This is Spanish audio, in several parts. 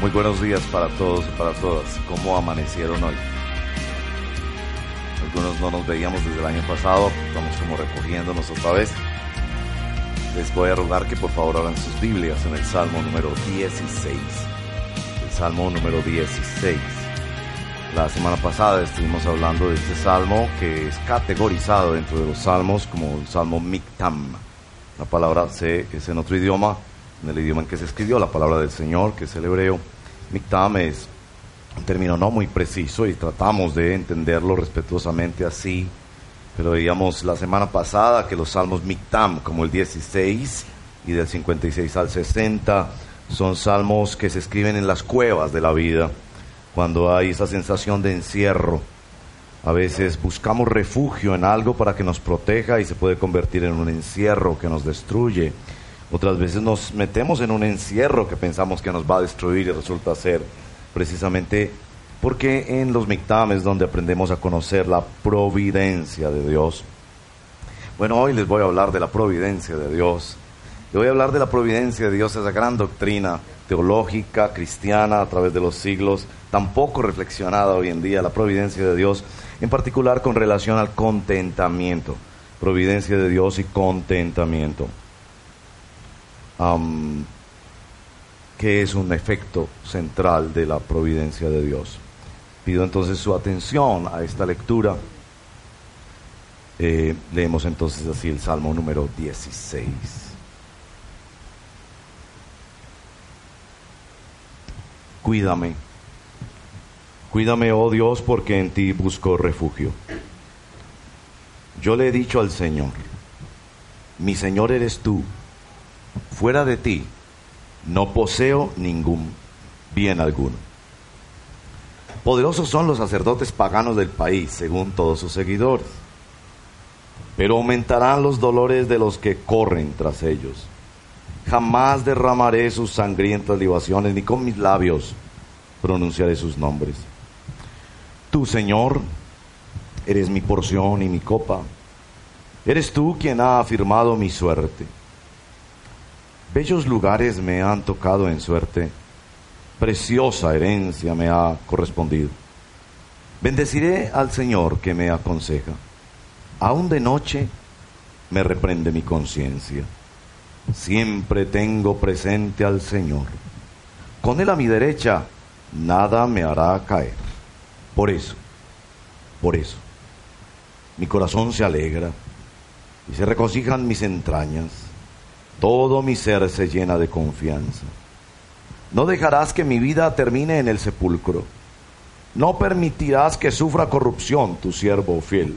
Muy buenos días para todos y para todas. ¿Cómo amanecieron hoy? Algunos no nos veíamos desde el año pasado, estamos como recogiéndonos otra vez. Les voy a rogar que por favor abran sus Biblias en el Salmo número 16. El Salmo número 16. La semana pasada estuvimos hablando de este salmo que es categorizado dentro de los salmos como el salmo Miktam. La palabra C es en otro idioma, en el idioma en que se escribió, la palabra del Señor, que es el hebreo. Miktam es un término no muy preciso y tratamos de entenderlo respetuosamente así, pero veíamos la semana pasada que los salmos Miktam, como el 16 y del 56 al 60, son salmos que se escriben en las cuevas de la vida, cuando hay esa sensación de encierro. A veces buscamos refugio en algo para que nos proteja y se puede convertir en un encierro que nos destruye. Otras veces nos metemos en un encierro que pensamos que nos va a destruir y resulta ser precisamente porque en los Miktam es donde aprendemos a conocer la providencia de Dios. Bueno, hoy les voy a hablar de la providencia de Dios. Les voy a hablar de la providencia de Dios, esa gran doctrina teológica, cristiana, a través de los siglos, tan poco reflexionada hoy en día, la providencia de Dios, en particular con relación al contentamiento. Providencia de Dios y contentamiento que es un efecto central de la providencia de Dios. Pido entonces su atención a esta lectura. Eh, leemos entonces así el Salmo número 16. Cuídame, cuídame, oh Dios, porque en ti busco refugio. Yo le he dicho al Señor, mi Señor eres tú fuera de ti no poseo ningún bien alguno. Poderosos son los sacerdotes paganos del país, según todos sus seguidores, pero aumentarán los dolores de los que corren tras ellos. Jamás derramaré sus sangrientas libaciones, ni con mis labios pronunciaré sus nombres. Tú, Señor, eres mi porción y mi copa. Eres tú quien ha afirmado mi suerte. Bellos lugares me han tocado en suerte, preciosa herencia me ha correspondido. Bendeciré al Señor que me aconseja. Aún de noche me reprende mi conciencia. Siempre tengo presente al Señor. Con Él a mi derecha, nada me hará caer. Por eso, por eso, mi corazón se alegra y se regocijan mis entrañas todo mi ser se llena de confianza. No dejarás que mi vida termine en el sepulcro. No permitirás que sufra corrupción tu siervo fiel.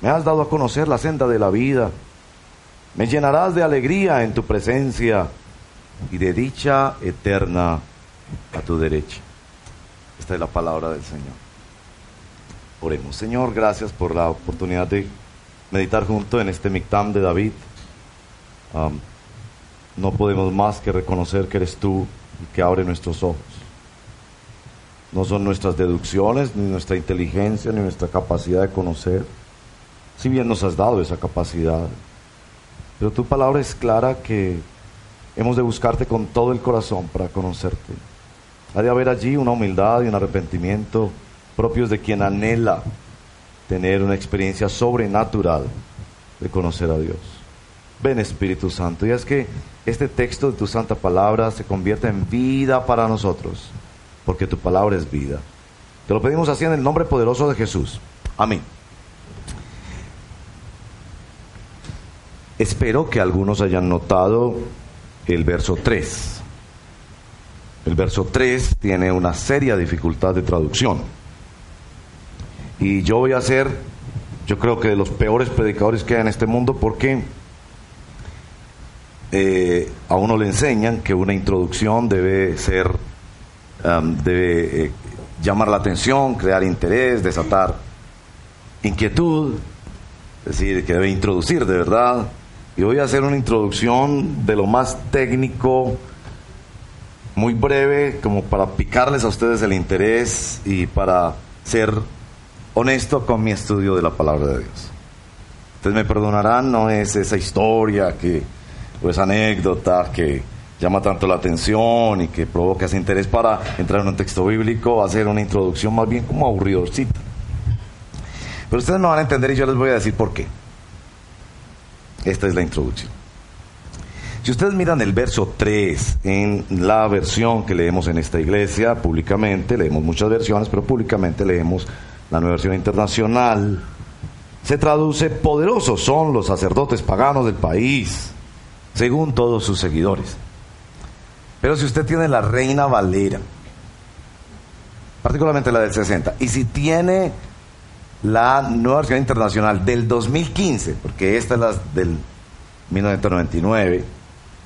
Me has dado a conocer la senda de la vida. Me llenarás de alegría en tu presencia y de dicha eterna a tu derecha. Esta es la palabra del Señor. Oremos. Señor, gracias por la oportunidad de meditar junto en este Mictam de David no podemos más que reconocer que eres tú el que abre nuestros ojos. No son nuestras deducciones, ni nuestra inteligencia, ni nuestra capacidad de conocer. Si bien nos has dado esa capacidad, pero tu palabra es clara que hemos de buscarte con todo el corazón para conocerte. Ha de haber allí una humildad y un arrepentimiento propios de quien anhela tener una experiencia sobrenatural de conocer a Dios. Ven Espíritu Santo. Y es que este texto de tu santa palabra se convierte en vida para nosotros, porque tu palabra es vida. Te lo pedimos así en el nombre poderoso de Jesús. Amén. Espero que algunos hayan notado el verso 3. El verso 3 tiene una seria dificultad de traducción. Y yo voy a ser, yo creo que de los peores predicadores que hay en este mundo, porque eh, a uno le enseñan que una introducción debe ser, um, debe eh, llamar la atención, crear interés, desatar inquietud, es decir, que debe introducir de verdad. Y voy a hacer una introducción de lo más técnico, muy breve, como para picarles a ustedes el interés y para ser honesto con mi estudio de la palabra de Dios. Ustedes me perdonarán, no es esa historia que, esa anécdota que llama tanto la atención y que provoca ese interés para entrar en un texto bíblico, hacer una introducción más bien como aburridorcita. Pero ustedes no van a entender y yo les voy a decir por qué. Esta es la introducción. Si ustedes miran el verso 3 en la versión que leemos en esta iglesia, públicamente, leemos muchas versiones, pero públicamente leemos la nueva versión internacional, se traduce poderosos son los sacerdotes paganos del país, según todos sus seguidores. Pero si usted tiene la Reina Valera, particularmente la del 60, y si tiene la nueva versión internacional del 2015, porque esta es la del 1999,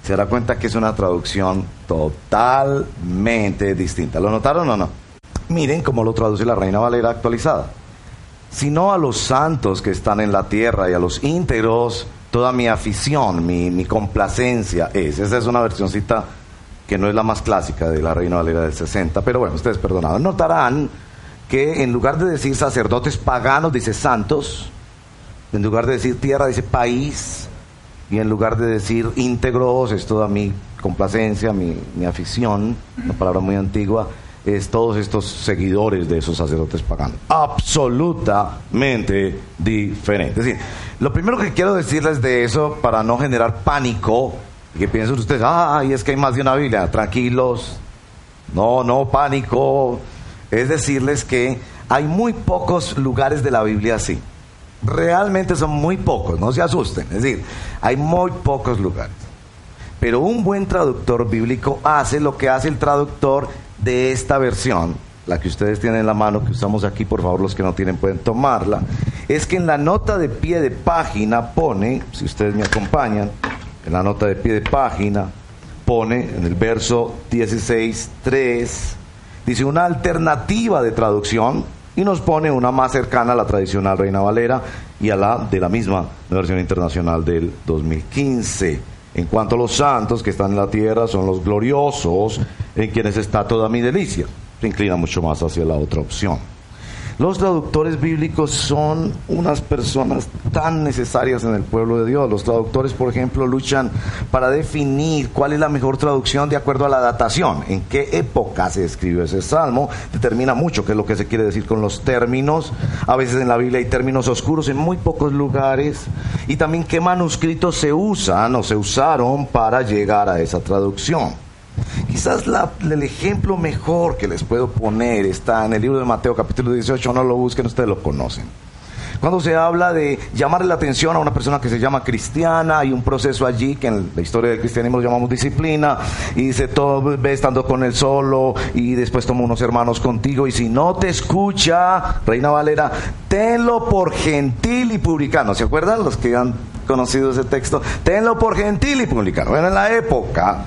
se dará cuenta que es una traducción totalmente distinta. ¿Lo notaron o no? Miren cómo lo traduce la Reina Valera actualizada. Sino a los santos que están en la tierra y a los íntegros, toda mi afición, mi, complacencia es. Esa es una versioncita que no es la más clásica de la Reina Valera del 60, pero bueno, ustedes perdonados. Notarán que en lugar de decir sacerdotes paganos, dice santos, en lugar de decir tierra, dice país, y en lugar de decir íntegros, es toda mi complacencia, mi afición, una palabra muy antigua, es todos estos seguidores de esos sacerdotes paganos. Absolutamente diferente. Es decir, lo primero que quiero decirles de eso, para no generar pánico, que piensen ustedes, ay, es que hay más de una Biblia, tranquilos, no, no, pánico, es decirles que hay muy pocos lugares de la Biblia así. Realmente son muy pocos, no se asusten. Es decir, hay muy pocos lugares. Pero un buen traductor bíblico hace lo que hace el traductor de esta versión, la que ustedes tienen en la mano, que usamos aquí, por favor los que no tienen pueden tomarla, es que en la nota de pie de página pone, si ustedes me acompañan, en la nota de pie de página pone en el verso 16.3, dice una alternativa de traducción y nos pone una más cercana a la tradicional Reina Valera y a la de la misma versión internacional del 2015. En cuanto a los santos que están en la tierra, son los gloriosos en quienes está toda mi delicia. Se inclina mucho más hacia la otra opción. Los traductores bíblicos son unas personas tan necesarias en el pueblo de Dios. Los traductores, por ejemplo, luchan para definir cuál es la mejor traducción de acuerdo a la datación, en qué época se escribió ese salmo, determina mucho qué es lo que se quiere decir con los términos. A veces en la Biblia hay términos oscuros en muy pocos lugares y también qué manuscritos se usan o se usaron para llegar a esa traducción. Quizás el ejemplo mejor que les puedo poner está en el libro de Mateo capítulo 18, no lo busquen, ustedes lo conocen. Cuando se habla de llamarle la atención a una persona que se llama cristiana, hay un proceso allí que en la historia del cristianismo lo llamamos disciplina, y dice, todo ve estando con él solo, y después toma unos hermanos contigo, y si no te escucha, Reina Valera, tenlo por gentil y publicano. ¿Se acuerdan los que han conocido ese texto? Tenlo por gentil y publicano. Bueno, en la época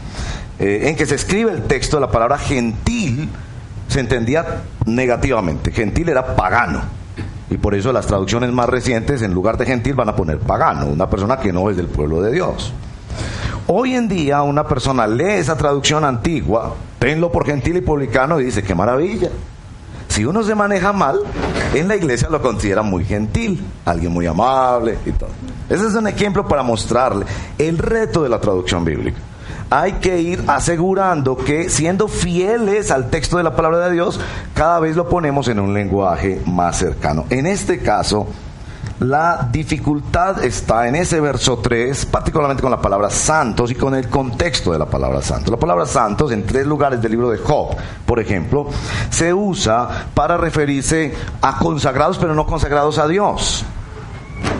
eh, en que se escribe el texto, la palabra gentil se entendía negativamente. Gentil era pagano. Y por eso las traducciones más recientes, en lugar de gentil, van a poner pagano, una persona que no es del pueblo de Dios. Hoy en día una persona lee esa traducción antigua, tenlo por gentil y publicano, y dice, qué maravilla. Si uno se maneja mal, en la iglesia lo considera muy gentil, alguien muy amable y todo. Ese es un ejemplo para mostrarle el reto de la traducción bíblica hay que ir asegurando que siendo fieles al texto de la palabra de Dios, cada vez lo ponemos en un lenguaje más cercano. En este caso, la dificultad está en ese verso 3, particularmente con la palabra santos y con el contexto de la palabra santos. La palabra santos en tres lugares del libro de Job, por ejemplo, se usa para referirse a consagrados pero no consagrados a Dios.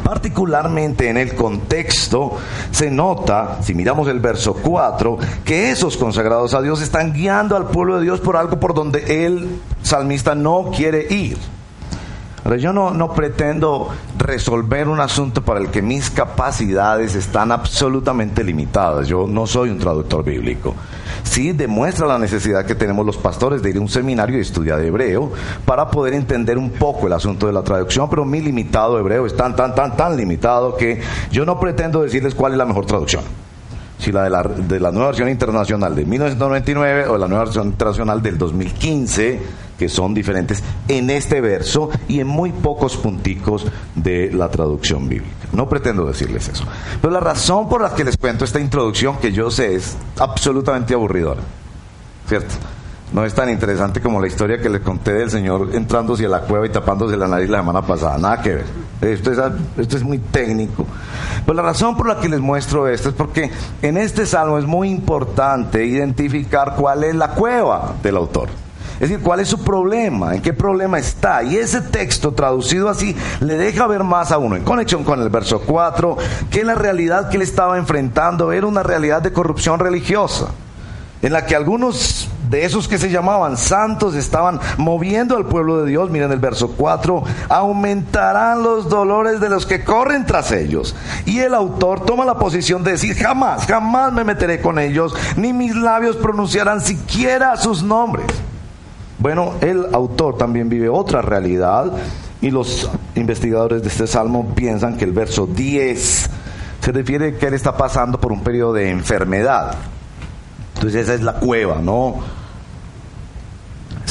Particularmente en el contexto se nota, si miramos el verso 4, que esos consagrados a Dios están guiando al pueblo de Dios por algo por donde el salmista no quiere ir. Ahora, yo no, no pretendo resolver un asunto para el que mis capacidades están absolutamente limitadas. Yo no soy un traductor bíblico. Sí demuestra la necesidad que tenemos los pastores de ir a un seminario y estudiar hebreo para poder entender un poco el asunto de la traducción, pero mi limitado hebreo es tan, tan, tan, tan limitado que yo no pretendo decirles cuál es la mejor traducción si la de la, de la nueva versión internacional de 1999 o la nueva versión internacional del 2015, que son diferentes en este verso y en muy pocos punticos de la traducción bíblica. No pretendo decirles eso. Pero la razón por la que les cuento esta introducción, que yo sé es absolutamente aburridora, ¿cierto? No es tan interesante como la historia que les conté del Señor entrándose a la cueva y tapándose la nariz la semana pasada. Nada que ver. Esto es, esto es muy técnico. Pues la razón por la que les muestro esto es porque en este salmo es muy importante identificar cuál es la cueva del autor. Es decir, cuál es su problema, en qué problema está. Y ese texto traducido así le deja ver más a uno, en conexión con el verso 4, que la realidad que él estaba enfrentando era una realidad de corrupción religiosa, en la que algunos de esos que se llamaban santos estaban moviendo al pueblo de Dios. Miren el verso 4, aumentarán los dolores de los que corren tras ellos. Y el autor toma la posición de decir, jamás, jamás me meteré con ellos, ni mis labios pronunciarán siquiera sus nombres. Bueno, el autor también vive otra realidad y los investigadores de este salmo piensan que el verso 10 se refiere que él está pasando por un periodo de enfermedad. Entonces esa es la cueva, ¿no?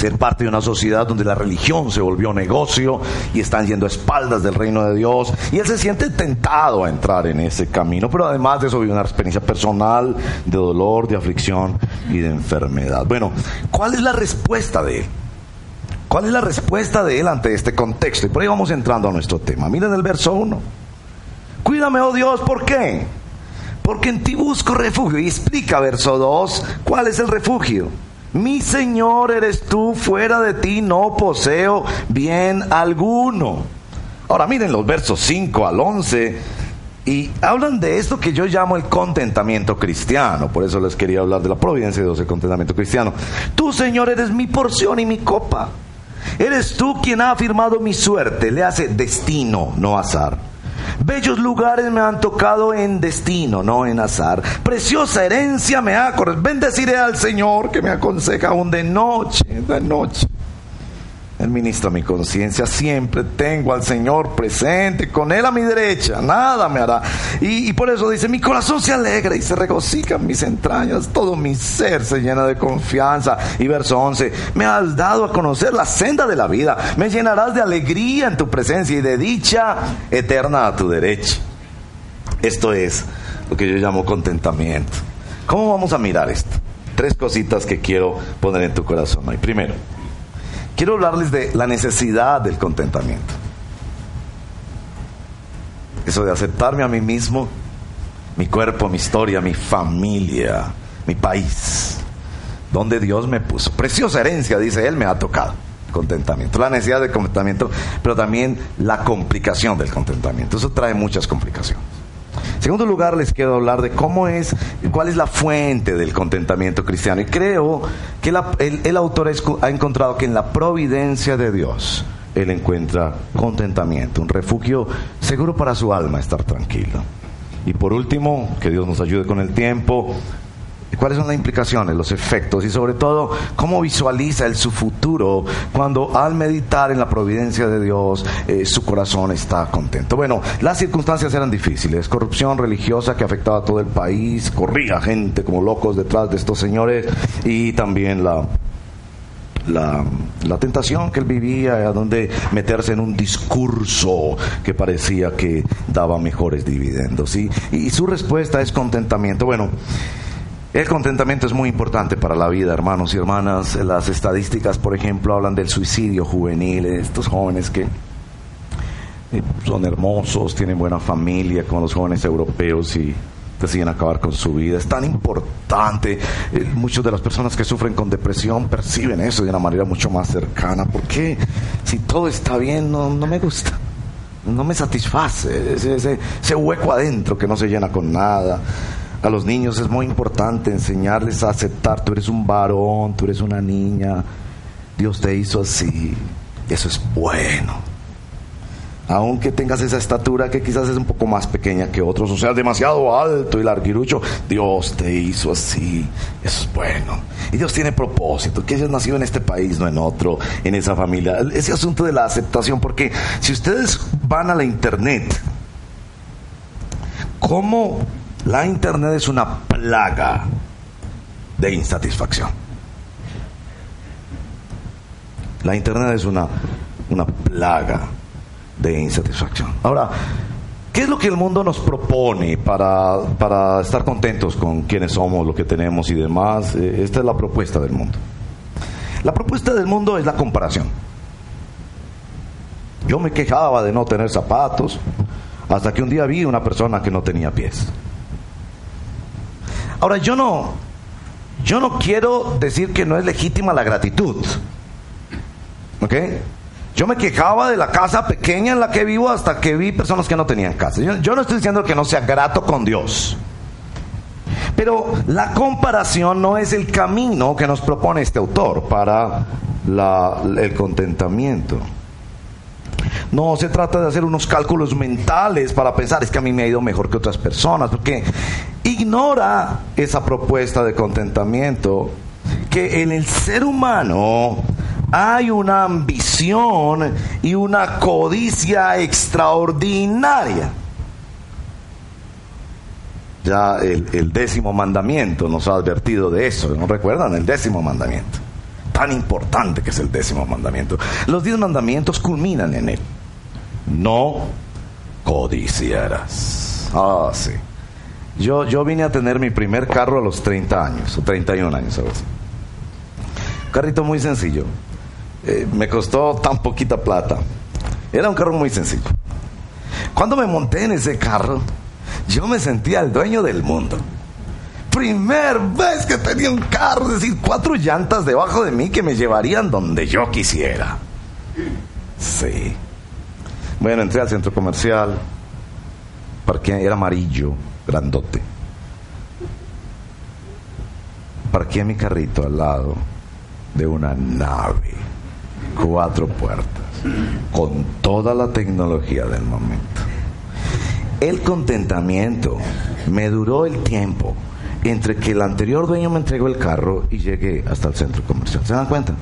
Ser parte de una sociedad donde la religión se volvió negocio y están yendo a espaldas del reino de Dios. Y él se siente tentado a entrar en ese camino, pero además de eso vive una experiencia personal de dolor, de aflicción y de enfermedad. Bueno, ¿cuál es la respuesta de él? ¿Cuál es la respuesta de él ante este contexto? Y por ahí vamos entrando a nuestro tema. Miren el verso 1. Cuídame, oh Dios, ¿por qué? porque en ti busco refugio. Y explica, verso 2, cuál es el refugio. Mi Señor eres tú, fuera de ti no poseo bien alguno. Ahora miren los versos 5 al 11 y hablan de esto que yo llamo el contentamiento cristiano. Por eso les quería hablar de la providencia de Dios, el contentamiento cristiano. Tú, Señor, eres mi porción y mi copa. Eres tú quien ha afirmado mi suerte. Le hace destino, no azar. Bellos lugares me han tocado en destino, no en azar. Preciosa herencia me ha. Bendeciré al Señor que me aconseja aún de noche, de noche. Ministra mi conciencia, siempre tengo al Señor presente, con Él a mi derecha, nada me hará. Y, por eso dice, mi corazón se alegra y se regocija en mis entrañas, todo mi ser se llena de confianza. Y verso 11, me has dado a conocer la senda de la vida, me llenarás de alegría en tu presencia y de dicha eterna a tu derecha. Esto es lo que yo llamo contentamiento. ¿Cómo vamos a mirar esto? Tres cositas que quiero poner en tu corazón. Primero, quiero hablarles de la necesidad del contentamiento. Eso de aceptarme a mí mismo, mi cuerpo, mi historia, mi familia, mi país, donde Dios me puso. Preciosa herencia, dice Él, me ha tocado. Contentamiento. La necesidad del contentamiento, pero también la complicación del contentamiento. Eso trae muchas complicaciones. Segundo lugar, les quiero hablar de cómo es, cuál es la fuente del contentamiento cristiano. Y creo que el, autor ha encontrado que en la providencia de Dios, él encuentra contentamiento, un refugio seguro para su alma, estar tranquilo. Y por último, que Dios nos ayude con el tiempo, cuáles son las implicaciones, los efectos y sobre todo cómo visualiza él su futuro cuando al meditar en la providencia de Dios eh, su corazón está contento. Bueno, las circunstancias eran difíciles, corrupción religiosa que afectaba a todo el país, corría gente como locos detrás de estos señores y también la la, tentación que él vivía, a donde meterse en un discurso que parecía que daba mejores dividendos. Y, y su respuesta es contentamiento. Bueno, el contentamiento es muy importante para la vida, hermanos y hermanas. Las estadísticas, por ejemplo, hablan del suicidio juvenil, estos jóvenes que eh, son hermosos, tienen buena familia, como los jóvenes europeos y deciden acabar con su vida. Es tan importante. Eh, muchas de las personas que sufren con depresión perciben eso de una manera mucho más cercana. porque Si todo está bien, no, me gusta. No me satisface. ese hueco adentro que no se llena con nada. A los niños es muy importante enseñarles a aceptar, tú eres un varón, tú eres una niña, Dios te hizo así, eso es bueno. aunque tengas esa estatura que quizás es un poco más pequeña que otros, o sea, demasiado alto y larguirucho, Dios te hizo así, eso es bueno. Y Dios tiene propósito, que hayas nacido en este país, no en otro, en esa familia. Ese asunto de la aceptación, porque si ustedes van a la internet, ¿cómo la internet es una plaga de insatisfacción? La internet es una, una plaga de insatisfacción. Ahora, ¿qué es lo que el mundo nos propone para, para estar contentos con quienes somos, lo que tenemos y demás? Eh, esta es la propuesta del mundo. La propuesta del mundo es la comparación. Yo me quejaba de no tener zapatos hasta que un día vi una persona que no tenía pies. Ahora yo no yo no quiero decir que no es legítima la gratitud. ¿Ok? Yo me quejaba de la casa pequeña en la que vivo hasta que vi personas que no tenían casa. Yo, no estoy diciendo que no sea grato con Dios. Pero la comparación no es el camino que nos propone este autor para el contentamiento. No se trata de hacer unos cálculos mentales para pensar es que a mí me ha ido mejor que otras personas, porque ignora esa propuesta de contentamiento que en el ser humano hay una ambición y una codicia extraordinaria. Ya el, décimo mandamiento nos ha advertido de eso, ¿no recuerdan? El décimo mandamiento. Tan importante que es el décimo mandamiento. Los diez mandamientos culminan en él. No codiciarás. Ah, sí. Yo, yo vine a tener mi primer carro a los 30 años, o 31 años, ¿sabes? Carrito muy sencillo. Eh, me costó tan poquita plata. Era un carro muy sencillo. Cuando me monté en ese carro, yo me sentía el dueño del mundo. Primer vez que tenía un carro, es decir, cuatro llantas debajo de mí que me llevarían donde yo quisiera. Sí. Bueno, entré al centro comercial, parqué, era amarillo, grandote. Parqué mi carrito al lado de una nave cuatro puertas, con toda la tecnología del momento. El contentamiento me duró el tiempo entre que el anterior dueño me entregó el carro y llegué hasta el centro comercial. ¿Se dan cuenta?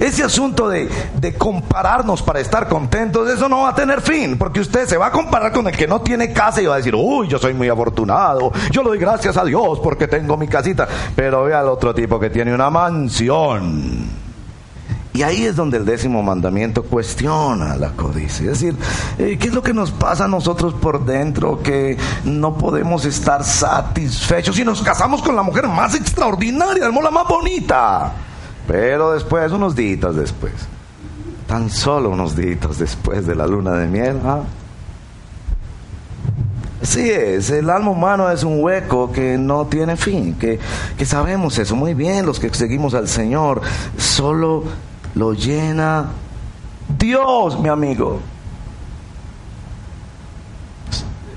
Ese asunto de, de, compararnos para estar contentos, eso no va a tener fin, porque usted se va a comparar con el que no tiene casa y va a decir, uy, yo soy muy afortunado, yo le doy gracias a Dios porque tengo mi casita, pero ve al otro tipo que tiene una mansión y ahí es donde el décimo mandamiento cuestiona la codicia. Es decir, eh, ¿qué es lo que nos pasa a nosotros por dentro que no podemos estar satisfechos si nos casamos con la mujer más extraordinaria, la más bonita? Pero después, unos días después, tan solo unos días después de la luna de miel, ¿ah? Sí es, el alma humano es un hueco que no tiene fin, que, que sabemos eso muy bien, los que seguimos al Señor, solo lo llena Dios, mi amigo.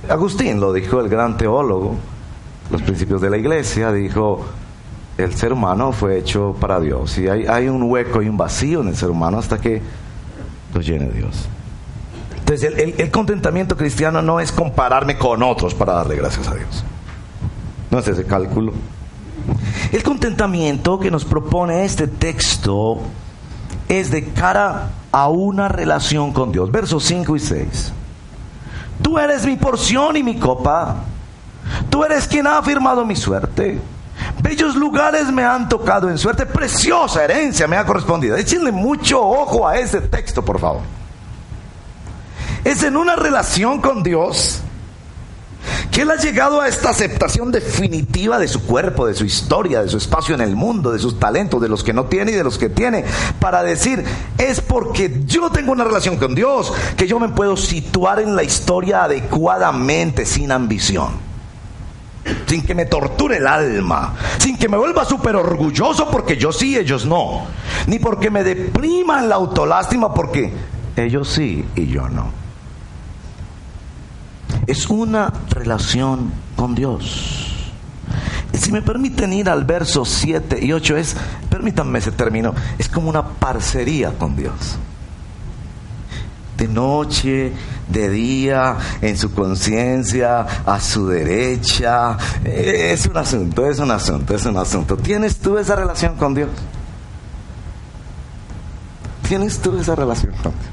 Agustín lo dijo, el gran teólogo, los principios de la iglesia, dijo, el ser humano fue hecho para Dios y hay, hay un hueco y un vacío en el ser humano hasta que lo llene Dios. Entonces el, el, contentamiento cristiano no es compararme con otros para darle gracias a Dios. No es ese cálculo. El contentamiento que nos propone este texto es de cara a una relación con Dios. Versos 5 y 6. Tú eres mi porción y mi copa. Tú eres quien ha afirmado mi suerte. Bellos lugares me han tocado en suerte. Preciosa herencia me ha correspondido. Échenle mucho ojo a ese texto, por favor. Es en una relación con Dios que él ha llegado a esta aceptación definitiva de su cuerpo, de su historia, de su espacio en el mundo, de sus talentos, de los que no tiene y de los que tiene, para decir, es porque yo tengo una relación con Dios, que yo me puedo situar en la historia adecuadamente, sin ambición sin que me torture el alma, sin que me vuelva súper orgulloso porque yo sí, ellos no, ni porque me deprima la autolástima porque ellos sí y yo no es una relación con Dios. Si me permiten ir al verso 7 y 8, es, permítanme ese término, es como una parcería con Dios. de noche, de día, en su conciencia, a su derecha. Es un asunto, es un asunto, es un asunto. ¿Tienes tú esa relación con Dios? ¿Tienes tú esa relación con Dios?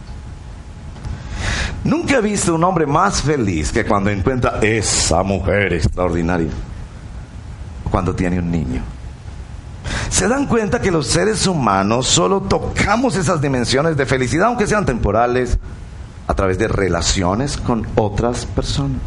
Nunca he visto un hombre más feliz que cuando encuentra esa mujer extraordinaria, cuando tiene un niño. Se dan cuenta que los seres humanos solo tocamos esas dimensiones de felicidad, aunque sean temporales, a través de relaciones con otras personas.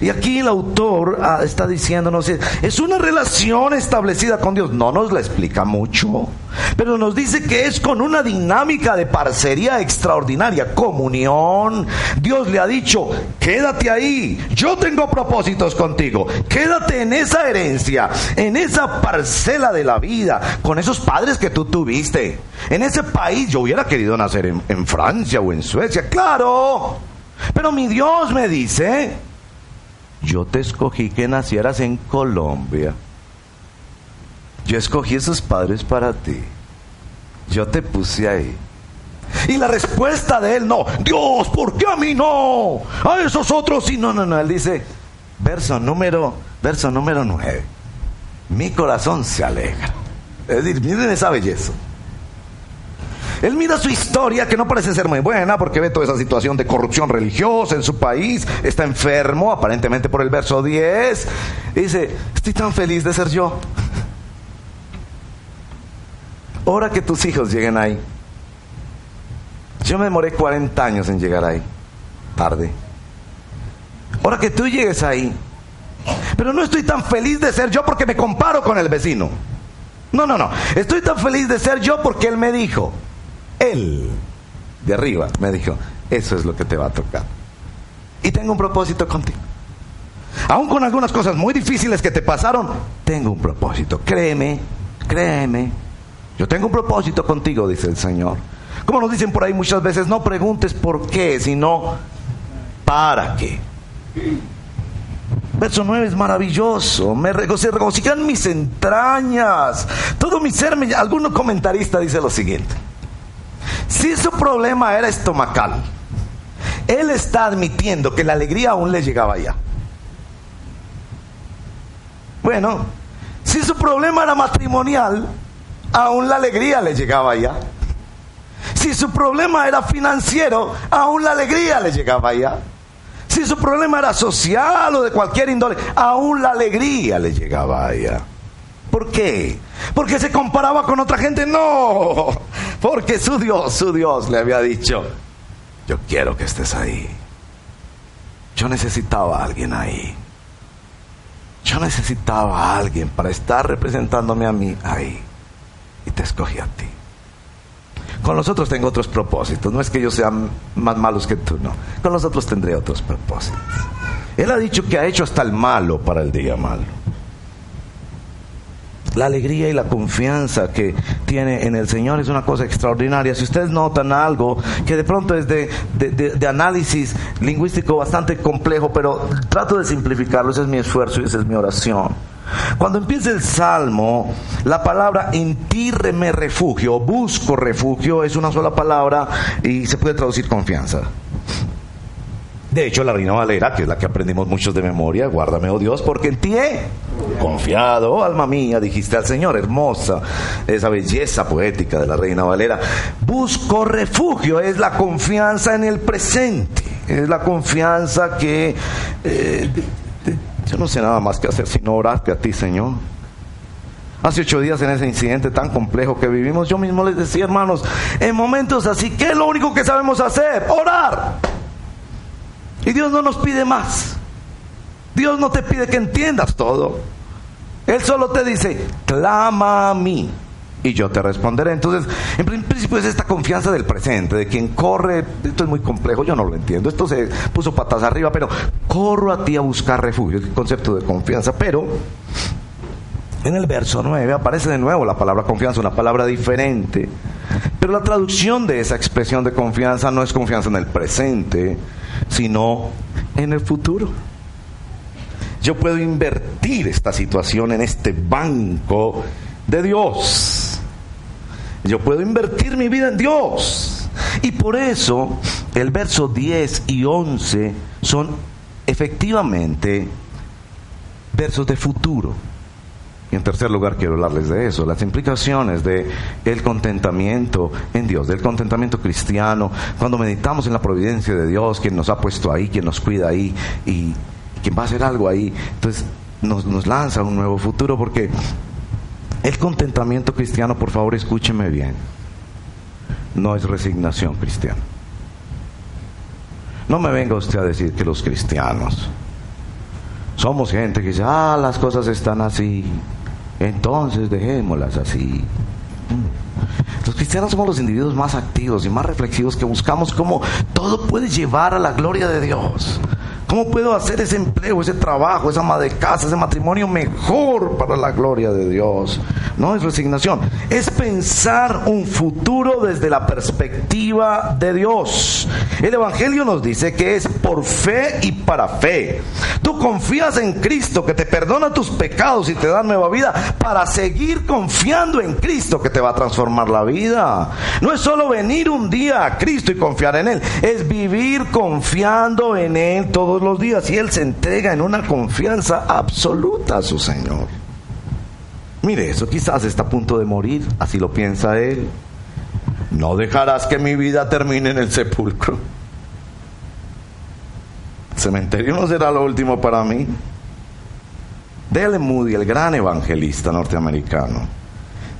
Y aquí el autor ah, está diciéndonos, es una relación establecida con Dios. No nos la explica mucho, pero nos dice que es con una dinámica de parcería extraordinaria, comunión. Dios le ha dicho, quédate ahí, yo tengo propósitos contigo, quédate en esa herencia, en esa parcela de la vida, con esos padres que tú tuviste. En ese país yo hubiera querido nacer en, en Francia o en Suecia, claro. Pero mi Dios me dice, yo te escogí que nacieras en Colombia. Yo escogí esos padres para ti. Yo te puse ahí. Y la respuesta de él, no, Dios, ¿por qué a mí no? A esos otros sí, no, no, no. Él dice, verso número, verso número nueve. Mi corazón se alegra. Es decir, miren esa belleza. Él mira su historia, que no parece ser muy buena, porque ve toda esa situación de corrupción religiosa en su país, está enfermo, aparentemente por el verso 10, y dice, estoy tan feliz de ser yo. Ahora que tus hijos lleguen ahí. Yo me demoré 40 años en llegar ahí, tarde. Ahora que tú llegues ahí, pero no estoy tan feliz de ser yo porque me comparo con el vecino. No, no, no. Estoy tan feliz de ser yo porque él me dijo, él de arriba me dijo, eso es lo que te va a tocar. Y tengo un propósito contigo. Aún con algunas cosas muy difíciles que te pasaron, tengo un propósito. Créeme, créeme. Yo tengo un propósito contigo, dice el Señor. Como nos dicen por ahí muchas veces, no preguntes por qué, sino para qué. Verso 9 es maravilloso. Me regocijan mis entrañas. Todo mi ser. Me... Algún comentarista dice lo siguiente. Si su problema era estomacal, él está admitiendo que la alegría aún le llegaba allá. Bueno, si su problema era matrimonial, aún la alegría le llegaba allá. Si su problema era financiero, aún la alegría le llegaba allá. Si su problema era social o de cualquier índole, aún la alegría le llegaba allá. ¿Por qué? Porque se comparaba con otra gente. No, porque su Dios, su Dios le había dicho, yo quiero que estés ahí. Yo necesitaba a alguien ahí. Yo necesitaba a alguien para estar representándome a mí ahí. Y te escogí a ti. Con los otros tengo otros propósitos. No es que ellos sean más malos que tú, no. Con los otros tendré otros propósitos. Él ha dicho que ha hecho hasta el malo para el día malo la alegría y la confianza que tiene en el Señor es una cosa extraordinaria. Si ustedes notan algo que de pronto es de, análisis lingüístico bastante complejo, pero trato de simplificarlo, ese es mi esfuerzo y esa es mi oración. Cuando empieza el salmo, la palabra en ti me refugio, busco refugio, es una sola palabra y se puede traducir confianza. De hecho, la Reina Valera, que es la que aprendimos muchos de memoria, guárdame, oh Dios, porque en ti he confiado, oh, alma mía, dijiste al Señor, hermosa, esa belleza poética de la Reina Valera. Busco refugio, es la confianza en el presente, es la confianza que eh, yo no sé nada más que hacer sino orarte a ti, Señor. Hace ocho días en ese incidente tan complejo que vivimos, yo mismo les decía, hermanos, en momentos así, ¿qué es lo único que sabemos hacer? Orar. Y Dios no nos pide más. Dios no te pide que entiendas todo. Él solo te dice, clama a mí y yo te responderé. Entonces, en principio es esta confianza del presente, de quien corre, esto es muy complejo, yo no lo entiendo, esto se puso patas arriba, pero corro a ti a buscar refugio, el concepto de confianza, pero en el verso 9 aparece de nuevo la palabra confianza, una palabra diferente, pero la traducción de esa expresión de confianza no es confianza en el presente, sino en el futuro. Yo puedo invertir esta situación en este banco de Dios. Yo puedo invertir mi vida en Dios. Y por eso el verso 10 y 11 son efectivamente versos de futuro. Y en tercer lugar quiero hablarles de eso, las implicaciones de el contentamiento en Dios, del contentamiento cristiano, cuando meditamos en la providencia de Dios, quien nos ha puesto ahí, quien nos cuida ahí y quien va a hacer algo ahí. Entonces nos, nos lanza un nuevo futuro porque el contentamiento cristiano, por favor, escúcheme bien, no es resignación cristiana. No me venga usted a decir que los cristianos somos gente que dice, ah, las cosas están así, entonces dejémoslas así. Los cristianos somos los individuos más activos y más reflexivos que buscamos cómo todo puede llevar a la gloria de Dios. ¿Cómo puedo hacer ese empleo, ese trabajo, esa ama de casa, ese matrimonio mejor para la gloria de Dios? No es resignación, es pensar un futuro desde la perspectiva de Dios. El Evangelio nos dice que es por fe y para fe. Tú confías en Cristo que te perdona tus pecados y te da nueva vida para seguir confiando en Cristo que te va a transformar la vida. No es solo venir un día a Cristo y confiar en Él, es vivir confiando en Él todos los días y Él se entrega en una confianza absoluta a su Señor. Mire, eso quizás está a punto de morir, así lo piensa Él. No dejarás que mi vida termine en el sepulcro. El cementerio no será lo último para mí. Dale Moody, el gran evangelista norteamericano,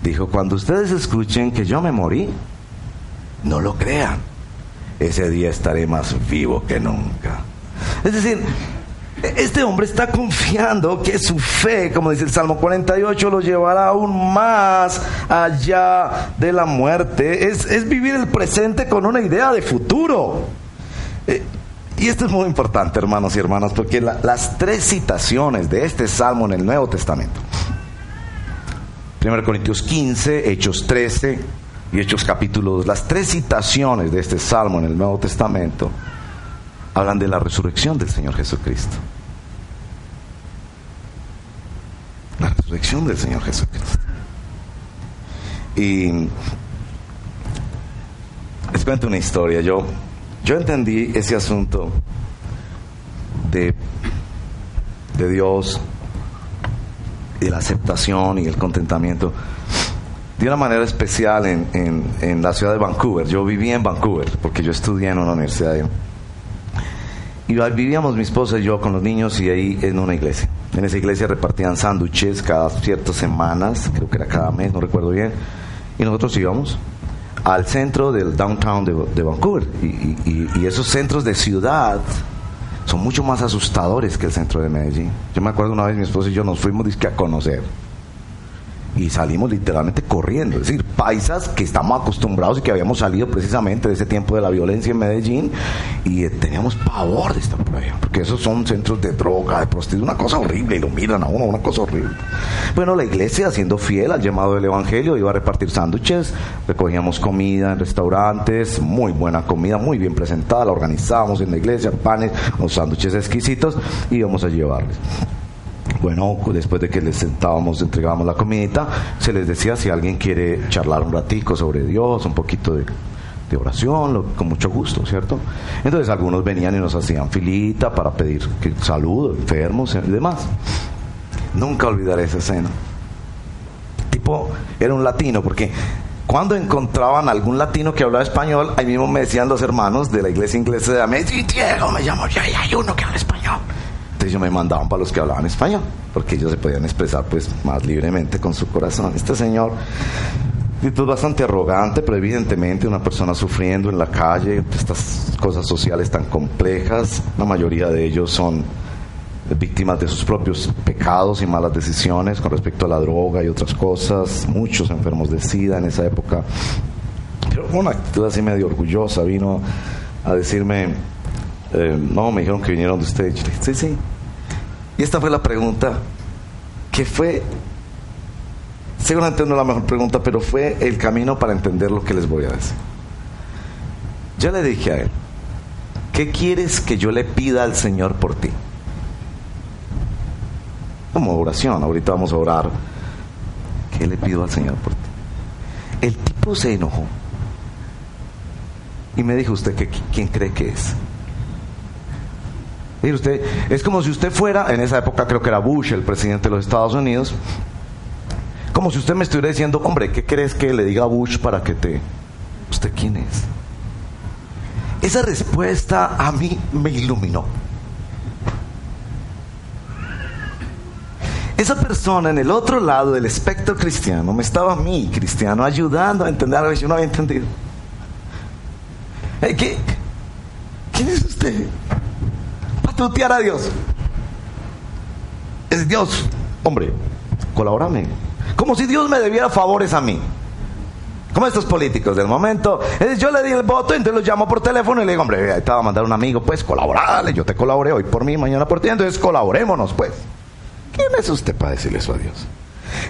dijo, cuando ustedes escuchen que yo me morí, no lo crean. Ese día estaré más vivo que nunca. Es decir, este hombre está confiando que su fe, como dice el Salmo 48, lo llevará aún más allá de la muerte. Es, vivir el presente con una idea de futuro. Eh, y esto es muy importante, hermanos y hermanas, porque las tres citaciones de este salmo en el Nuevo Testamento, 1 Corintios 15, Hechos 13 y Hechos capítulo 2, las tres citaciones de este salmo en el Nuevo Testamento, hablan de la resurrección del Señor Jesucristo. La resurrección del Señor Jesucristo. Y les cuento una historia. Yo, yo entendí ese asunto de, de Dios, de la aceptación y el contentamiento de una manera especial en, en, la ciudad de Vancouver. Yo viví en Vancouver porque yo estudié en una universidad de y vivíamos mi esposa y yo con los niños y ahí en una iglesia. En esa iglesia repartían sándwiches cada ciertas semanas, creo que era cada mes, no recuerdo bien. Y nosotros íbamos al centro del downtown de, Vancouver. Y, y, esos centros de ciudad son mucho más asustadores que el centro de Medellín. Yo me acuerdo una vez mi esposa y yo nos fuimos a conocer y salimos literalmente corriendo. Es decir, paisas que estamos acostumbrados y que habíamos salido precisamente de ese tiempo de la violencia en Medellín y teníamos pavor de estar por allá, porque esos son centros de droga, de prostitución, una cosa horrible y lo miran a uno, una cosa horrible. Bueno, la iglesia, siendo fiel al llamado del Evangelio, iba a repartir sándwiches, recogíamos comida en restaurantes, muy buena comida, muy bien presentada, la organizábamos en la iglesia, panes, los sándwiches exquisitos, y íbamos a llevarles. Bueno, después de que les sentábamos, entregábamos la comidita, se les decía si alguien quiere charlar un ratico sobre Dios, un poquito de, oración, con mucho gusto, ¿cierto? Entonces algunos venían y nos hacían filita para pedir que, enfermos y demás. Nunca olvidaré esa escena. Tipo, era un latino, porque cuando encontraban algún latino que hablaba español, ahí mismo me decían los hermanos de la iglesia inglesa de América, Diego, me llamo yo y hay uno que habla español. Entonces yo me mandaban para los que hablaban español, porque ellos se podían expresar pues más libremente con su corazón. Este señor, es bastante arrogante, pero evidentemente una persona sufriendo en la calle, estas cosas sociales tan complejas, la mayoría de ellos son víctimas de sus propios pecados y malas decisiones con respecto a la droga y otras cosas, muchos enfermos de SIDA en esa época. Pero una actitud así medio orgullosa vino a decirme, eh, no, me dijeron que vinieron de usted. sí, sí, y esta fue la pregunta que fue, seguramente no la mejor pregunta, pero fue el camino para entender lo que les voy a decir. Yo le dije a él, ¿qué quieres que yo le pida al Señor por ti? Como oración, ahorita vamos a orar. ¿Qué le pido al Señor por ti? El tipo se enojó. Y me dijo usted, que, ¿quién cree que es? Y usted, es como si usted fuera, en esa época creo que era Bush, el presidente de los Estados Unidos, como si usted me estuviera diciendo, hombre, ¿qué crees que le diga a Bush para que te... ¿Usted quién es? Esa respuesta a mí me iluminó. Esa persona en el otro lado del espectro cristiano me estaba a mí, cristiano, ayudando a entender algo que yo no había entendido. ¿Qué? ¿Quién es usted? Tutear a Dios. Es Dios. Hombre, colabórame. Como si Dios me debiera favores a mí. Como estos políticos del momento. Yo le di el voto, entonces lo llamo por teléfono y le digo, hombre, te va a mandar un amigo, pues colaborale, yo te colaboré hoy por mí, mañana por ti, entonces colaborémonos, pues. ¿Quién es usted para decirle eso a Dios?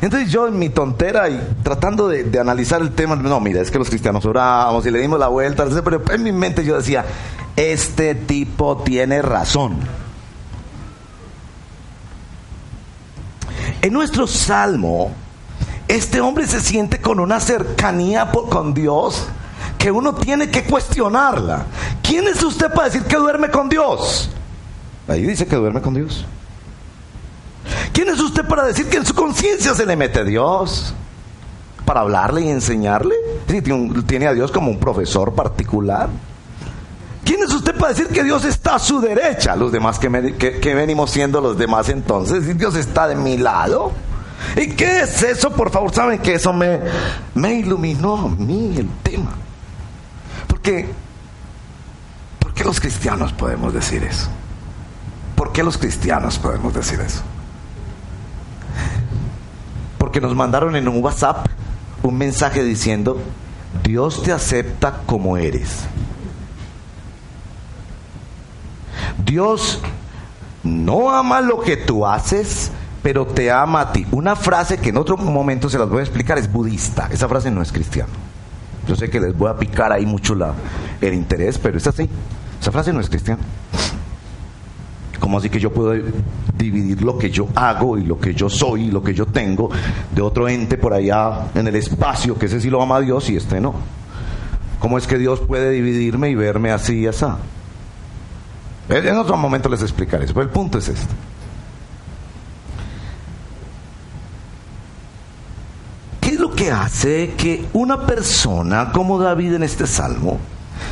Entonces yo en mi tontera y tratando de, analizar el tema, no, mira, es que los cristianos oramos y le dimos la vuelta, pero en mi mente yo decía, este tipo tiene razón. En nuestro salmo, este hombre se siente con una cercanía con Dios que uno tiene que cuestionarla. ¿Quién es usted para decir que duerme con Dios? Ahí dice que duerme con Dios. ¿Quién es usted para decir que en su conciencia se le mete a Dios? ¿Para hablarle y enseñarle? tiene a Dios como un profesor particular. ¿Quién es usted para decir que Dios está a su derecha? Los demás que, venimos siendo los demás entonces. Dios está de mi lado. ¿Y qué es eso? Por favor, saben que eso me, me iluminó a mí el tema. Porque, ¿por qué los cristianos podemos decir eso? ¿Por qué los cristianos podemos decir eso? Porque nos mandaron en un WhatsApp un mensaje diciendo, Dios te acepta como eres. Dios no ama lo que tú haces, pero te ama a ti. Una frase que en otro momento se las voy a explicar es budista. Esa frase no es cristiana. Yo sé que les voy a picar ahí mucho el interés, pero es así. Esa frase no es cristiana. ¿Cómo así que yo puedo dividir lo que yo hago y lo que yo soy y lo que yo tengo de otro ente por allá en el espacio, que ese sí lo ama Dios y este no? ¿Cómo es que Dios puede dividirme y verme así y así? En otro momento les explicaré eso, pero el punto es este. ¿Qué es lo que hace que una persona como David en este salmo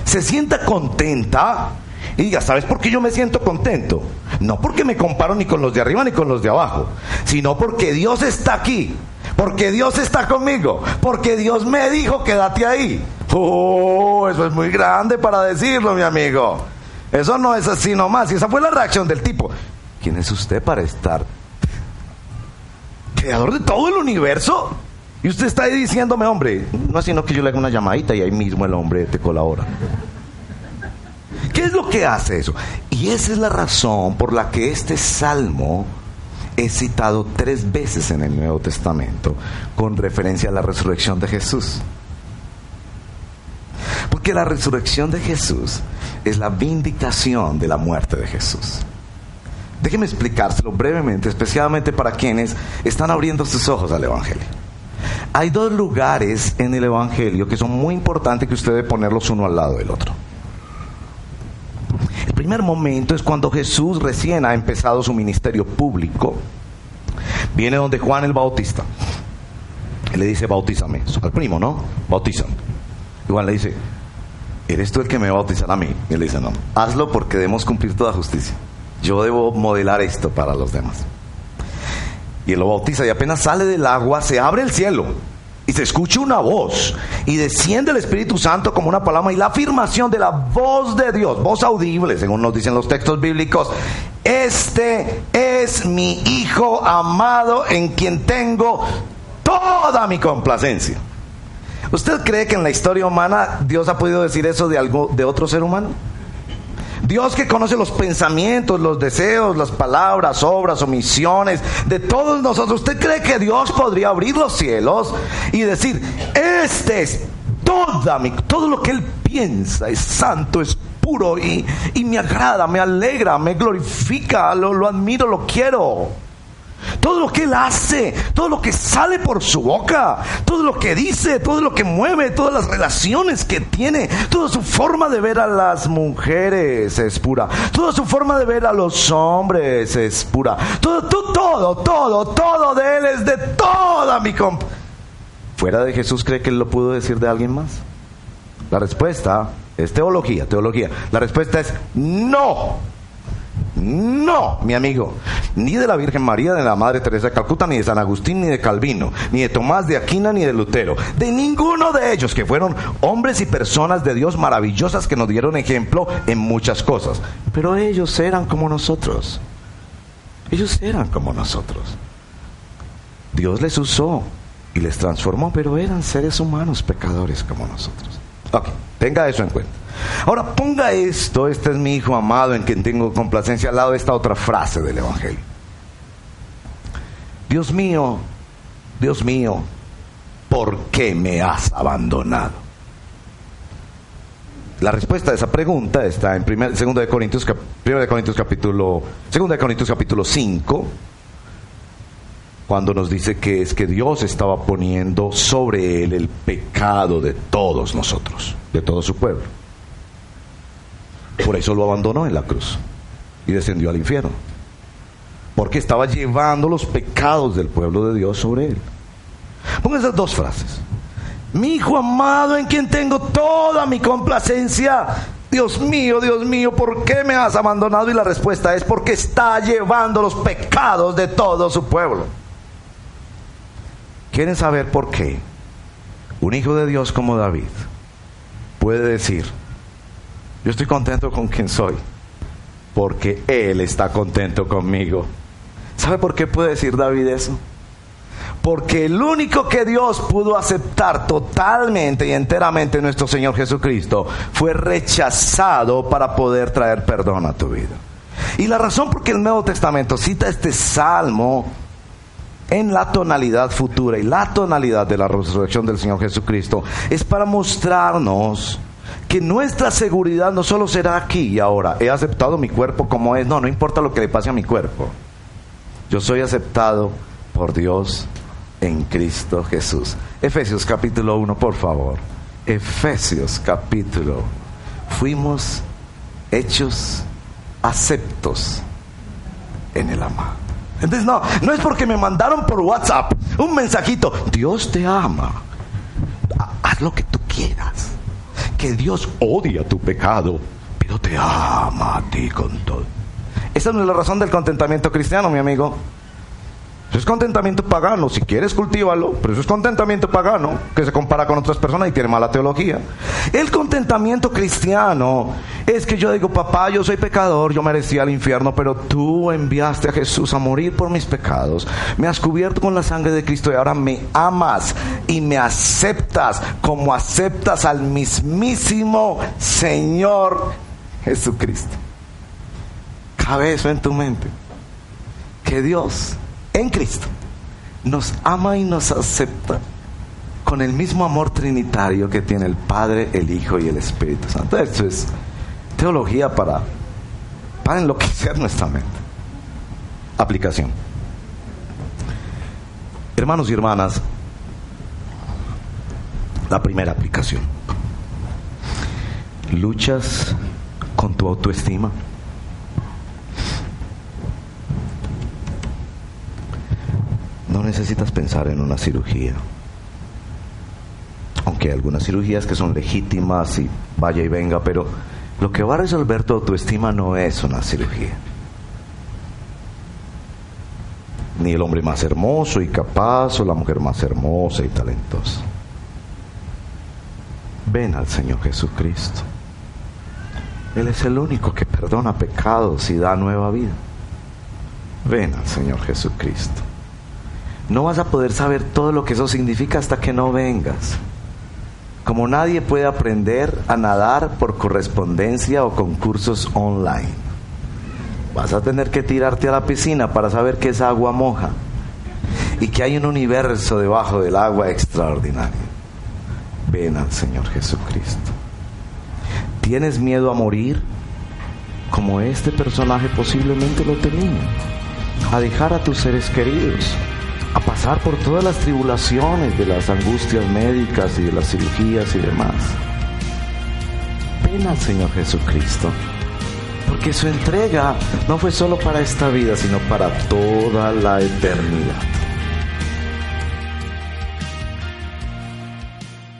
se sienta contenta y diga, ¿sabes por qué yo me siento contento? No porque me comparo ni con los de arriba ni con los de abajo, sino porque Dios está aquí, porque Dios está conmigo, porque Dios me dijo, quédate ahí. Oh, eso es muy grande para decirlo, mi amigo. Eso no es así nomás. Y esa fue la reacción del tipo. ¿Quién es usted para estar creador de todo el universo? Y usted está ahí diciéndome, hombre, no es sino que yo le haga una llamadita y ahí mismo el hombre te colabora. ¿Qué es lo que hace eso? Y esa es la razón por la que este salmo es citado tres veces en el Nuevo Testamento con referencia a la resurrección de Jesús. Porque la resurrección de Jesús es la vindicación de la muerte de Jesús. Déjeme explicárselo brevemente, especialmente para quienes están abriendo sus ojos al Evangelio. Hay dos lugares en el Evangelio que son muy importantes que usted debe ponerlos uno al lado del otro. Primer momento es cuando Jesús recién ha empezado su ministerio público. Viene donde Juan el Bautista. Le dice, bautízame. Al primo, ¿no? Bautízame. Juan le dice, ¿eres tú el que me va a bautizar a mí? Y él dice, no, hazlo porque debemos cumplir toda justicia. Yo debo modelar esto para los demás. Y él lo bautiza y apenas sale del agua, se abre el cielo y se escucha una voz y desciende el Espíritu Santo como una paloma y la afirmación de la voz de Dios, voz audible, según nos dicen los textos bíblicos, este es mi Hijo amado en quien tengo toda mi complacencia. ¿Usted cree que en la historia humana Dios ha podido decir eso de, algo, de otro ser humano? Dios que conoce los pensamientos, los deseos, las palabras, obras, omisiones de todos nosotros. ¿Usted cree que Dios podría abrir los cielos y decir, este es toda mi, todo lo que Él piensa, es santo, es puro y, me agrada, me alegra, me glorifica, lo, lo admiro, lo quiero? Todo lo que él hace, todo lo que sale por su boca, todo lo que dice, todo lo que mueve, todas las relaciones que tiene, toda su forma de ver a las mujeres es pura, toda su forma de ver a los hombres es pura, todo, todo, todo, todo, todo de él es de toda mi comp. ¿Fuera de Jesús cree que él lo pudo decir de alguien más? La respuesta es teología, teología. La respuesta es no. No, mi amigo, ni de la Virgen María, de la Madre Teresa de Calcuta, ni de San Agustín, ni de Calvino, ni de Tomás de Aquina, ni de Lutero, de ninguno de ellos que fueron hombres y personas de Dios maravillosas que nos dieron ejemplo en muchas cosas. Pero ellos eran como nosotros. Ellos eran como nosotros. Dios les usó y les transformó, pero eran seres humanos pecadores como nosotros. Ok, tenga eso en cuenta. Ahora ponga esto, este es mi hijo amado en quien tengo complacencia al lado de esta otra frase del Evangelio. Dios mío, Dios mío, ¿por qué me has abandonado? La respuesta a esa pregunta está en 2 de Corintios, de Corintios capítulo, 2 de Corintios capítulo 5, cuando nos dice que es que Dios estaba poniendo sobre él el pecado de todos nosotros, de todo su pueblo. Por eso lo abandonó en la cruz y descendió al infierno. Porque estaba llevando los pecados del pueblo de Dios sobre él. Pongan esas dos frases. Mi hijo amado en quien tengo toda mi complacencia. Dios mío, Dios mío, ¿por qué me has abandonado? Y la respuesta es porque está llevando los pecados de todo su pueblo. ¿Quieren saber por qué? Un hijo de Dios como David puede decir, yo estoy contento con quien soy, porque Él está contento conmigo. ¿Sabe por qué puede decir David eso? Porque el único que Dios pudo aceptar totalmente y enteramente nuestro Señor Jesucristo fue rechazado para poder traer perdón a tu vida. Y la razón por qué el Nuevo Testamento cita este salmo en la tonalidad futura y la tonalidad de la resurrección del Señor Jesucristo es para mostrarnos que nuestra seguridad no solo será aquí y ahora, he aceptado mi cuerpo como es, no, no importa lo que le pase a mi cuerpo. Yo soy aceptado por Dios en Cristo Jesús. Efesios capítulo 1, por favor. Efesios capítulo. Fuimos hechos aceptos en el amado. Entonces no, no es porque me mandaron por WhatsApp un mensajito. Dios te ama. Haz lo que tú quieras que Dios odia tu pecado, pero te ama a ti con todo. Esa no es la razón del contentamiento cristiano, mi amigo. Eso es contentamiento pagano. Si quieres, cultívalo. Pero eso es contentamiento pagano que se compara con otras personas y tiene mala teología. El contentamiento cristiano es que yo digo, papá, yo soy pecador, yo merecía el infierno, pero tú enviaste a Jesús a morir por mis pecados. Me has cubierto con la sangre de Cristo y ahora me amas y me aceptas como aceptas al mismísimo Señor Jesucristo. Cabe eso en tu mente. Que Dios en Cristo nos ama y nos acepta con el mismo amor trinitario que tiene el Padre, el Hijo y el Espíritu Santo. Esto es teología para, para enloquecer nuestra mente. Aplicación. Hermanos y hermanas, la primera aplicación. Luchas con tu autoestima. No necesitas pensar en una cirugía. Aunque hay algunas cirugías que son legítimas y vaya y venga, pero lo que va a resolver tu autoestima no es una cirugía. Ni el hombre más hermoso y capaz o la mujer más hermosa y talentosa. Ven al Señor Jesucristo. Él es el único que perdona pecados y da nueva vida. Ven al Señor Jesucristo. No vas a poder saber todo lo que eso significa hasta que no vengas. Como nadie puede aprender a nadar por correspondencia o concursos online. Vas a tener que tirarte a la piscina para saber que es agua moja y que hay un universo debajo del agua extraordinario. Ven al Señor Jesucristo. ¿Tienes miedo a morir? Como este personaje posiblemente lo tenía. a dejar a tus seres queridos, pasar por todas las tribulaciones de las angustias médicas y de las cirugías y demás. Ven al Señor Jesucristo, porque su entrega no fue solo para esta vida, sino para toda la eternidad.